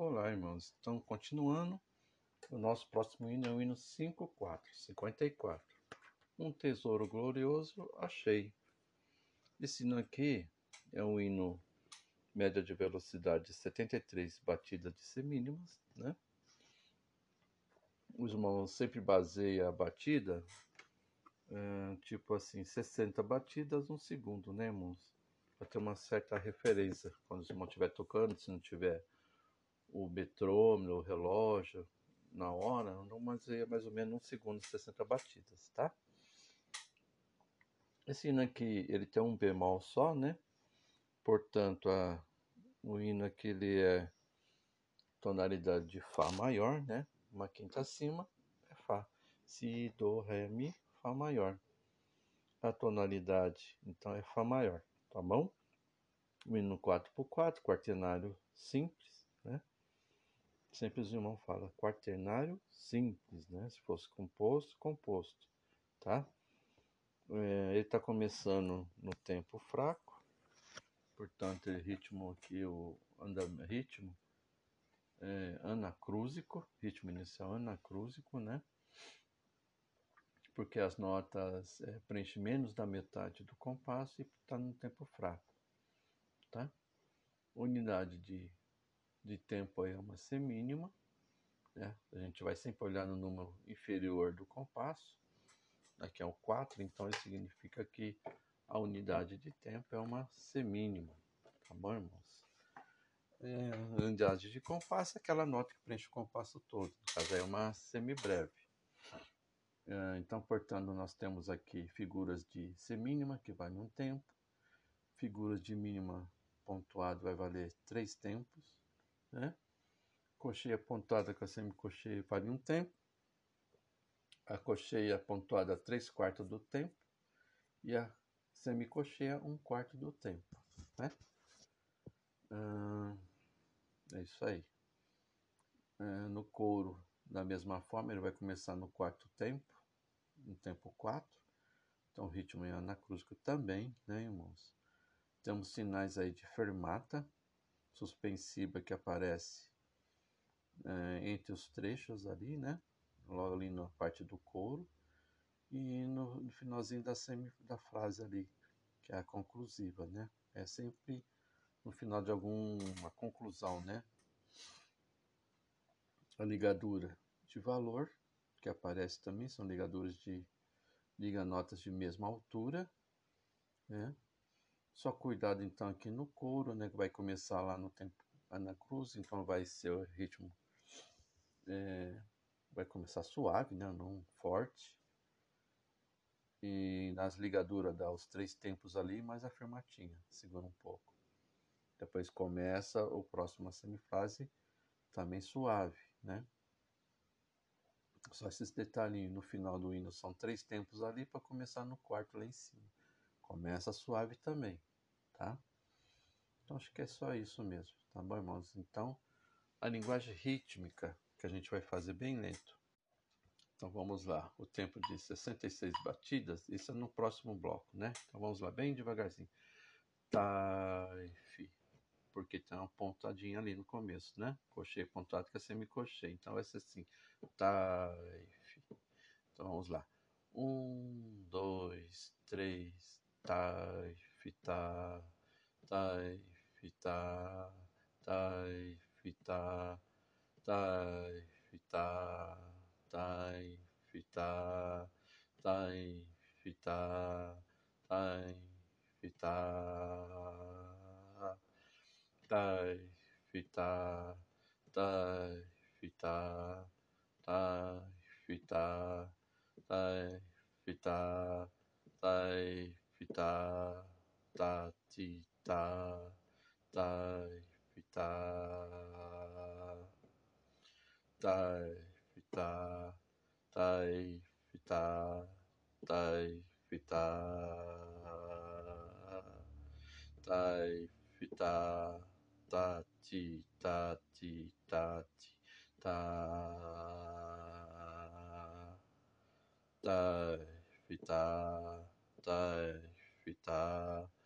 Olá, irmãos. Então, continuando, o nosso próximo hino é o hino 54, 54. Um tesouro glorioso achei. Esse hino aqui é um hino média de velocidade 73 batidas de semínimas, né? Os irmãos sempre baseia a batida, é, tipo assim, 60 batidas um segundo, né, irmãos? Para ter uma certa referência quando o irmão estiver tocando, se não tiver o metrômetro, o relógio, na hora, não baseia mais ou menos um segundo 60 batidas, tá? Esse hino aqui, ele tem um bemol só, né? Portanto, a, o hino aqui ele é tonalidade de Fá maior, né? Uma quinta acima é Fá. Si, Do, Ré, Mi, Fá maior. A tonalidade, então, é Fá maior, tá bom? O hino 4x4, quaternário simples, né? Sempre os irmãos falam quaternário simples, né? Se fosse composto, composto, tá? É, ele está começando no tempo fraco, portanto, o ritmo aqui, o ritmo é, anacrúsico, ritmo inicial anacrúsico, né? Porque as notas é, preenchem menos da metade do compasso e está no tempo fraco, tá? Unidade de, de tempo aí é uma semínima, né? A gente vai sempre olhar no número inferior do compasso, aqui é o 4, então isso significa que a unidade de tempo é uma semínima, tá bom, irmãos? É, unidade de compasso é aquela nota que preenche o compasso todo, no caso é uma semibreve. É, então, portanto, nós temos aqui figuras de semínima, que vai num tempo, figuras de mínima pontuado vai valer três tempos, né? Cocheia pontuada com a semicocheia vale um tempo, a cocheia pontuada 3 quartos do tempo e a semicocheia 1 um quarto do tempo, né? é isso aí. no couro, da mesma forma, ele vai começar no quarto tempo, no tempo 4. Então, ritmo é anacrúsico também, né, irmãos? Temos sinais aí de fermata, suspensiva que aparece é, entre os trechos ali, né? logo ali na parte do couro e no, no finalzinho da, semi, da frase ali, que é a conclusiva, né? É sempre no final de alguma conclusão, né? A ligadura de valor, que aparece também, são ligaduras de liga notas de mesma altura, né? Só cuidado então aqui no couro, né? Que vai começar lá no tempo na cruz, então vai ser o ritmo é, vai começar suave, né? não forte. E nas ligaduras dá os três tempos ali, mais a segura um pouco. Depois começa o próximo semifrase também suave, né? Só esses detalhinhos no final do hino são três tempos ali para começar no quarto lá em cima. Começa suave também, tá? Então acho que é só isso mesmo, tá bom, irmãos? Então, a linguagem rítmica que a gente vai fazer bem lento. Então vamos lá, o tempo de 66 batidas, isso é no próximo bloco, né? Então vamos lá, bem devagarzinho. Taif, porque tem uma pontadinha ali no começo, né? Cocheio pontuado que é semicocheio, então vai ser assim. Taif. Então vamos lá. Um, dois, três, taif, ta, taif, ta, taif, ta, taif, ta, tai, fita, tai, fita, tai, fita, tai, fita, tai, fita, tai, fita, tai, fita, tai, fita, da dee da die be da die be da die be da die be da die be da da dee da dee da dee da die be da die be da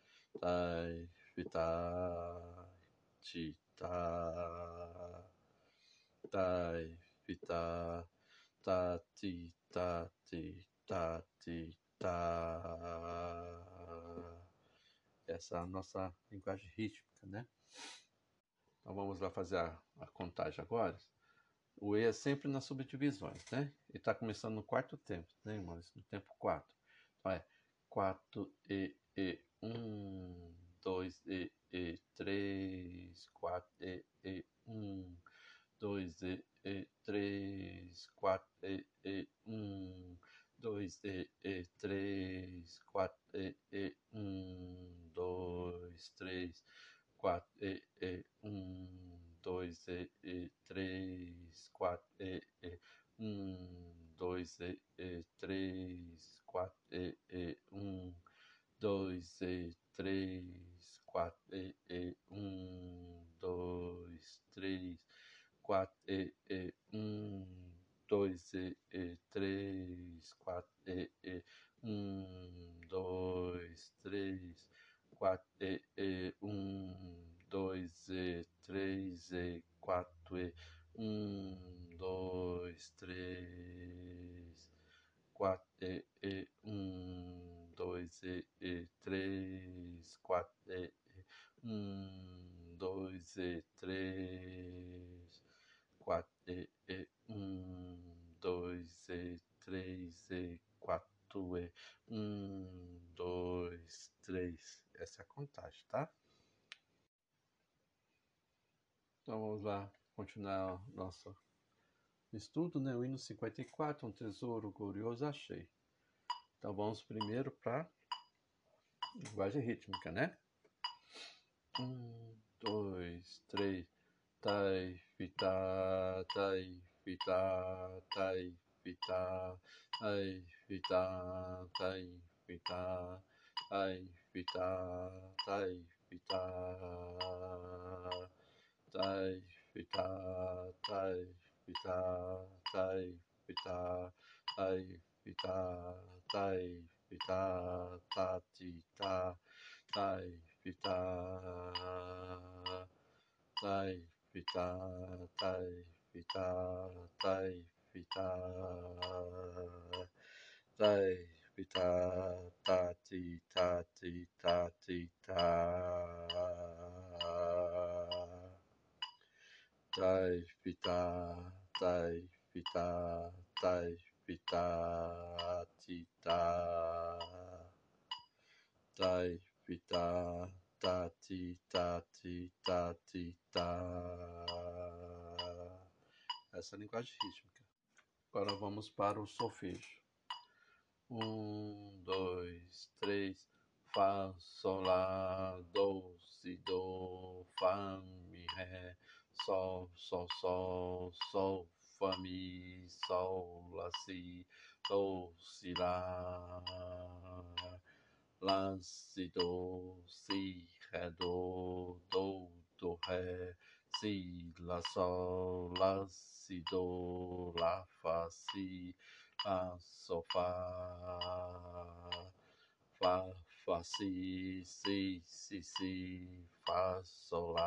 tai, fi, ta, ta, ti, ta, ti, ta, ti, ta. Essa é a nossa linguagem rítmica, né? Então vamos lá fazer a, a contagem agora. O E é sempre nas subdivisões, né? E está começando no quarto tempo, né, irmãos? No tempo 4. Então é 4 E, E, um, dois, e, e, três, quatro, e, e, um, dois, e, e três, quatro, e, e, um, dois, e, e três, quatro, e, e, um, dois, três, quatro, e, quatro, e, e, um, dois, e, três, e, quatro, e, um, dois, três, quatro, e, e, um, dois, e, e três, quatro, e, um, dois, e, três, quatro, e, e um, dois, e, três, e, quatro, e, um, dois, três. Essa contagem, tá? Então vamos lá continuar nosso estudo, né? O hino 54, um tesouro glorioso achei. Então vamos primeiro para linguagem rítmica, né? Um, dois, três. Tai, fita, tai, fita, tai, fita, tai, fita, tai, fita, Thai Vita, Thai Vita, Thai Vita, Thai Vita, Thai Vita, Thai Vita, Thai Vita, Thati Ta, Thai Vita, Thai Vita, Thai Vita, Thai Vita, Thai fita, ta, ti, ta, ti, ta, ti, ta, tai, fita, tai, fita, tai, fita, ti, ta, tai, fita, ta, ti, ta, ti, ta, ti, ta. Essa é a linguagem rítmica. Agora vamos para o solfejo. Um, dois, três. Fá, sol, lá, do, si, do, fá, mi, ré, sol, sol, sol, sol, fá, mi, sol, lá, si, do, si, lá, lá, si, do, si, ré, do, do, do, ré, si, lá, sol, lá, si, do, lá, fá, si, lá, sol, fá, fá, fá, si, si, si, si, fá, sol, lá,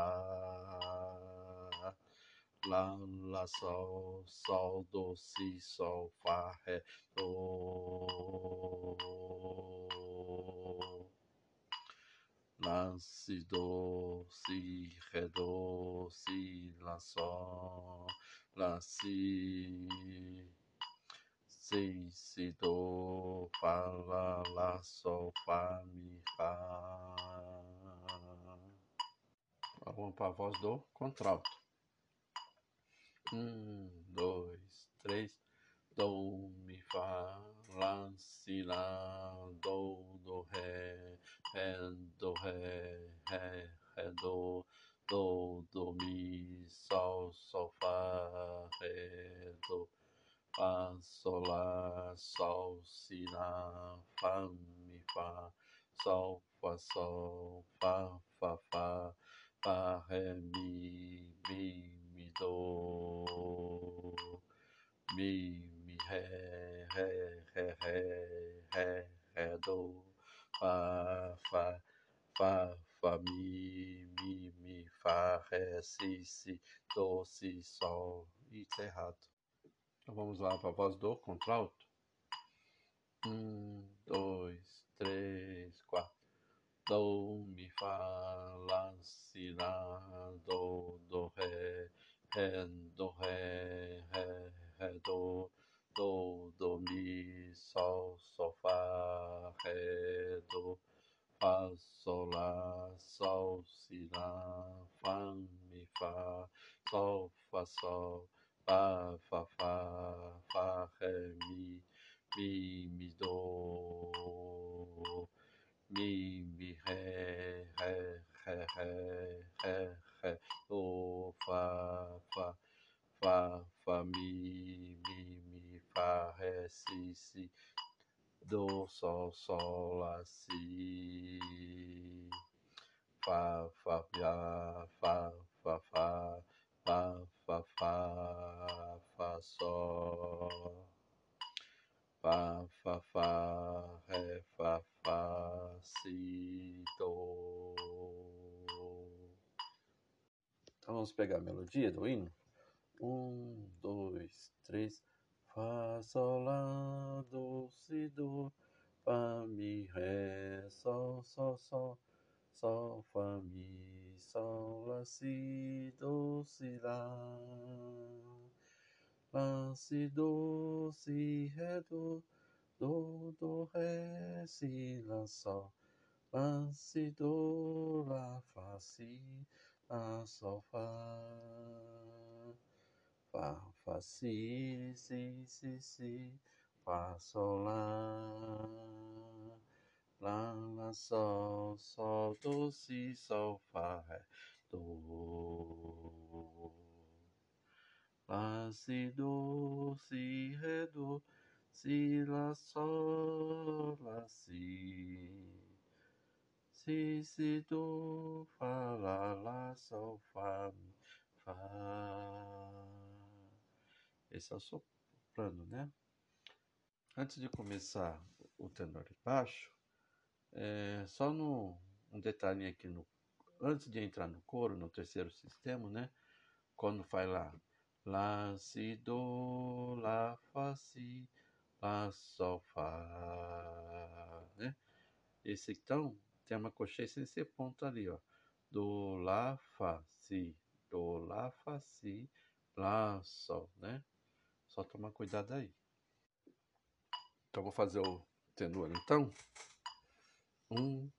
lá, lá, sol, sol, do, si, sol, fá, ré, do, lá, si, do, si, ré, do, si, lá, sol, lá, si, si, si, do, fá, lá, lá, sol, fá, mi, fá. Vamos para a voz do contralto. Um, dois, três. Do, mi, fá, lá, si, lá, do, do, ré, ré, do, ré, ré, ré, do, do, do, mi, sol, sol, fá, ré, do, fá, sol, lá, sol, si, lá, fá, mi, fá, sol, fá, sol, fá, fá, fá, fá, ré, mi, mi, mi, do, mi, mi, ré, ré, ré, ré, ré, ré, do, fá, fá, fá, fá, mi, mi, mi, fá, ré, si, si, do, si, sol. E tá errado. Então vamos lá para a voz do contralto. Um, dois, três, quatro. Do, mi, fá, lá, si, lá, do, do, ré, ré, do, ré, ré, ré, do, do, do, mi, sol, sol, fá, ré, do, fá, sol, lá, sol, si, lá, fá, mi, fá, sol, fá, sol, fá, fá, fá, ré, mi, mi, mi, do, mi, mi, ré, ré, ré, ré, ré, ré, do, fá, fá, fá, fá, mi, mi, mi, fá, ré, si, si, do, sol, sol, lá, si, fá, fá, fá, fá, fá, fá, fá, fá, fá, fá, sol, fá, fá, fá, ré, fá, fá, si, do. Então vamos pegar a melodia do hino. Um, dois, três. Fá, sol, lá, do, si, do, fá, mi, ré, sol, sol, sol, sol, fá, mi, sol, lá, si, lá, lá, si, ré, do, do, do, ré, si, lá, sol, lá, si, do, lá, fá, si, lá, sol, fá, fá, fá, si, si, si, si, fá, sol, lá, lá, lá, sol, sol, do, si, sol, fá, ré, do, lá, si, do, si, ré, do, si, lá, sol, lá, si, si, si, do, fá, lá, lá, sol, fá, mi, fá. Esse é o soprano, né? Antes de começar o tenor baixo, é, só no, um detalhe aqui no antes de entrar no coro, no terceiro sistema, né? Quando faz lá lá si do lá fá si lá sol fá, né? Esse então tem uma cocheia sem ser ponto ali, ó. Do lá fá si, do lá fá si, lá sol, né? Só tomar cuidado aí. Então vou fazer o tenor então. Um,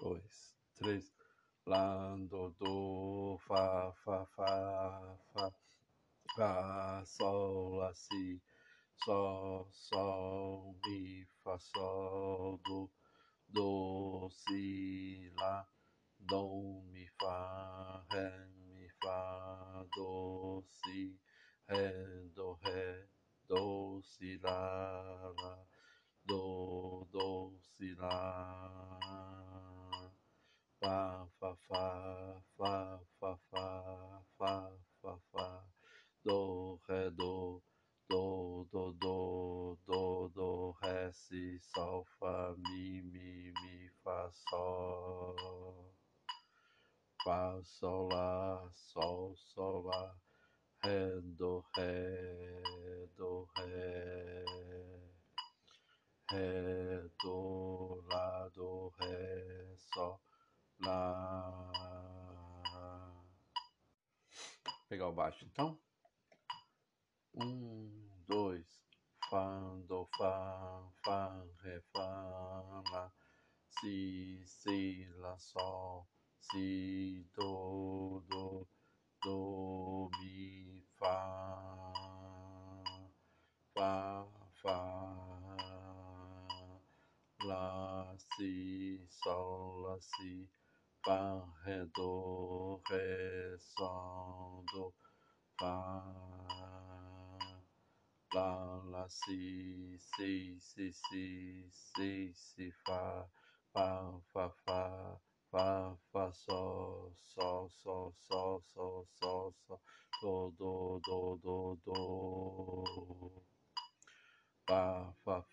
dois, três. Lá, do, do, fá, fá, fá, fá, fá, sol, lá, si, sol, sol, mi, fá, sol, do, do, si, lá, do, mi, fá, ré, mi, fá, do, si, ré, do, ré, do, si, lá, lá, do, do, si, lá, fá, fá, fá, fá, fá, fá, fá, fá, fá, do, ré, do, do, do, do, do, do, ré, si, sol, fá, mi, mi, mi, fá, sol, fá, sol, lá, sol, sol, lá, ré, do, ré, do, ré, ré, do, lá, do, ré, sol, lá. Pegar o baixo então. Um, dois, fá, do, fá, fá, ré, fá, lá, si, si, lá, sol, si, do, do, do, mi, fá, fá, fá, lá, si, sol, lá, si, fá, ré, do, ré, sol, do, fá, lá, lá, si, si, si, si, si, si, fá, fá, fá, fá, fá, fá, sol, sol, sol, sol, sol, sol, sol, do, do, do, do, fá, fá, fá,